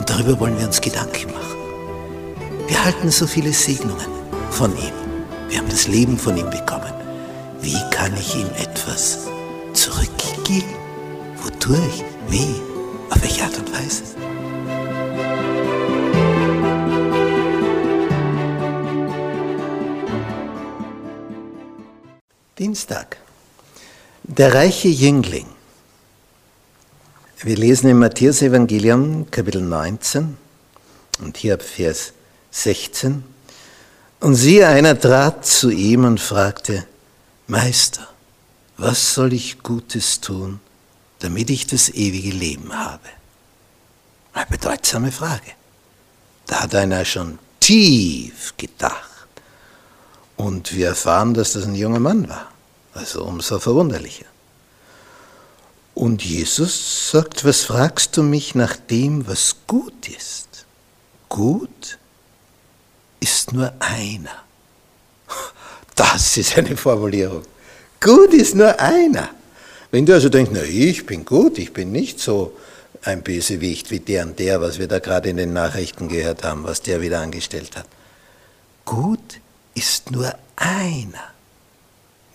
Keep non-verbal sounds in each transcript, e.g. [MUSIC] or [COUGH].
Und darüber wollen wir uns Gedanken machen. Wir halten so viele Segnungen von ihm. Wir haben das Leben von ihm bekommen. Wie kann ich ihm etwas zurückgeben? Wodurch? Wie? Auf welche Art und Weise? Dienstag. Der reiche Jüngling. Wir lesen im Matthäus-Evangelium, Kapitel 19, und hier ab Vers 16. Und siehe, einer trat zu ihm und fragte, Meister, was soll ich Gutes tun, damit ich das ewige Leben habe? Eine bedeutsame Frage. Da hat einer schon tief gedacht. Und wir erfahren, dass das ein junger Mann war. Also umso verwunderlicher. Und Jesus sagt, was fragst du mich nach dem, was gut ist? Gut ist nur einer. [LAUGHS] Das ist eine Formulierung. Gut ist nur einer. Wenn du also denkst, na, ich bin gut, ich bin nicht so ein Bösewicht wie der und der, was wir da gerade in den Nachrichten gehört haben, was der wieder angestellt hat. Gut ist nur einer,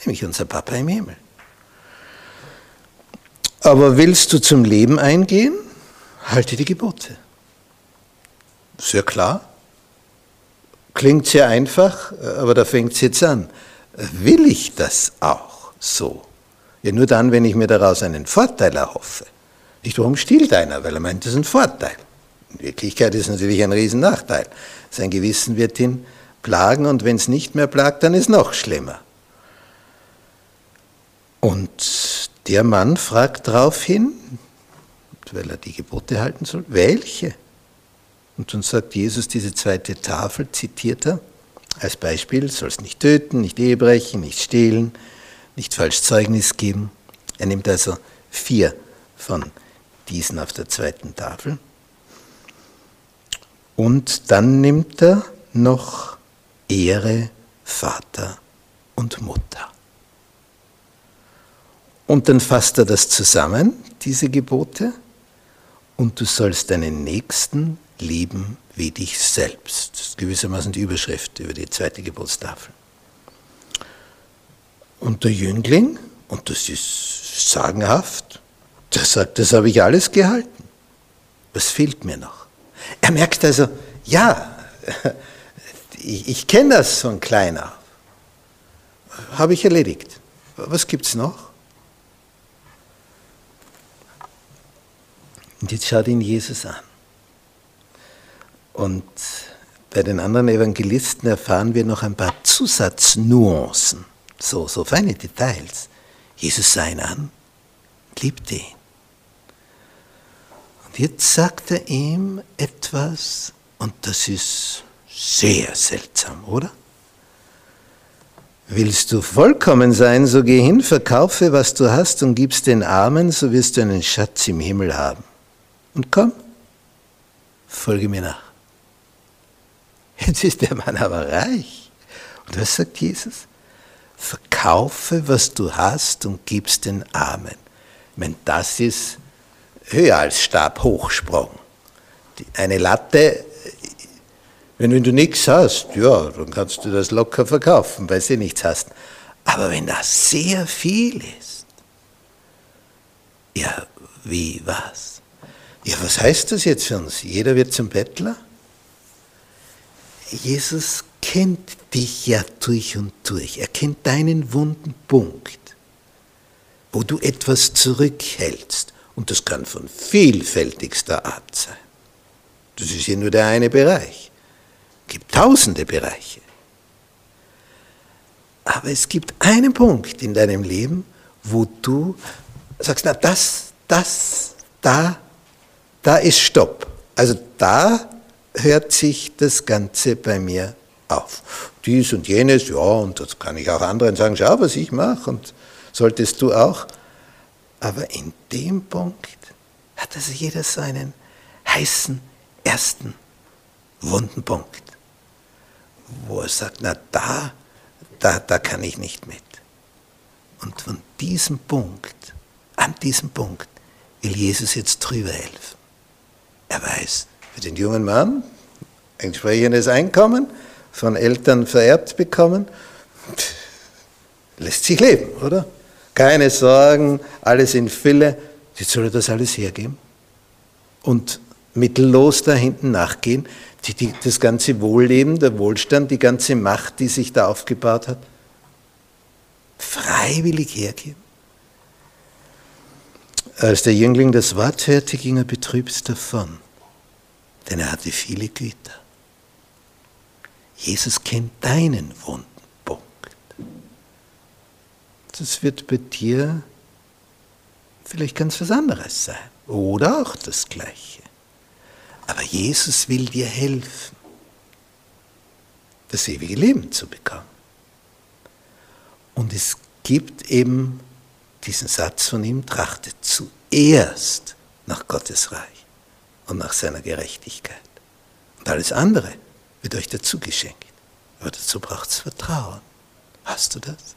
nämlich unser Papa im Himmel. Aber willst du zum Leben eingehen? Halte die Gebote. Sehr klar. Klingt sehr einfach, aber da fängt es jetzt an. Will ich das auch so? Ja, nur dann, wenn ich mir daraus einen Vorteil erhoffe. Nicht, warum stiehlt einer? Weil er meint, das ist ein Vorteil. In Wirklichkeit ist es natürlich ein Riesennachteil. Sein Gewissen wird ihn plagen und wenn es nicht mehr plagt, dann ist es noch schlimmer. Und der Mann fragt daraufhin, weil er die Gebote halten soll, welche? Und dann sagt Jesus diese zweite Tafel, zitiert er, als Beispiel, sollst nicht töten, nicht Ehe brechen, nicht stehlen, nicht falsch Zeugnis geben. Er nimmt also vier von diesen auf der zweiten Tafel. Und dann nimmt er noch Ehre Vater und Mutter. Und dann fasst er das zusammen, diese Gebote, und du sollst deinen Nächsten lieben wie dich selbst. Das ist gewissermaßen die Überschrift über die zweite Gebotstafel. Und der Jüngling, und das ist sagenhaft, der sagt, das habe ich alles gehalten. Was fehlt mir noch? Er merkt also, ja, [LAUGHS] ich, ich kenne das von klein auf. Habe ich erledigt. Was gibt es noch? Und jetzt schaut ihn Jesus an. Und bei den anderen Evangelisten erfahren wir noch ein paar Zusatznuancen, so, so feine Details. Jesus sah ihn an, liebte ihn. Und jetzt sagt er ihm etwas, und das ist sehr seltsam, oder? Willst du vollkommen sein, so geh hin, verkaufe, was du hast und gib's den Armen, so wirst du einen Schatz im Himmel haben. Und komm, folge mir nach. Jetzt ist der Mann aber reich. Und was sagt Jesus? Verkaufe, was du hast und gib's den Armen. Ich meine, das ist höher als Stabhochsprung. Eine Latte, wenn, wenn du nichts hast, ja, dann kannst du das locker verkaufen, weil du nichts hast. Aber wenn das sehr viel ist, ja, wie was? Ja, was heißt das jetzt für uns? Jeder wird zum Bettler? Jesus kennt dich ja durch und durch. Er kennt deinen wunden Punkt, wo du etwas zurückhältst. Und das kann von vielfältigster Art sein. Das ist ja nur der eine Bereich. Es gibt tausende Bereiche. Aber es gibt einen Punkt in deinem Leben, wo du sagst, na das, das, da da ist Stopp. Also da hört sich das Ganze bei mir auf. Dies und jenes, ja, und das kann ich auch anderen sagen, schau, was ich mache, und solltest du auch. Aber in dem Punkt hat also jeder so einen heißen ersten wunden Punkt, wo er sagt, na da, da, da kann ich nicht mit. Und von diesem Punkt, an diesem Punkt, will Jesus jetzt drüber helfen. Er weiß, für den jungen Mann, entsprechendes Einkommen, von Eltern vererbt bekommen, lässt sich leben, oder? Keine Sorgen, alles in Fülle. Jetzt soll er das alles hergeben und mittellos da hinten nachgehen, die, die, das ganze Wohlleben, der Wohlstand, die ganze Macht, die sich da aufgebaut hat, freiwillig hergeben. Als der Jüngling das Wort hörte, ging er betrübt davon, denn er hatte viele Güter. Jesus kennt deinen wunden Punkt. Das wird bei dir vielleicht ganz was anderes sein oder auch das Gleiche. Aber Jesus will dir helfen, das ewige Leben zu bekommen. Und es gibt eben diesen Satz von ihm, trachtet zuerst nach Gottes Reich und nach seiner Gerechtigkeit. Und alles andere wird euch dazu geschenkt. Aber dazu braucht es Vertrauen. Hast du das?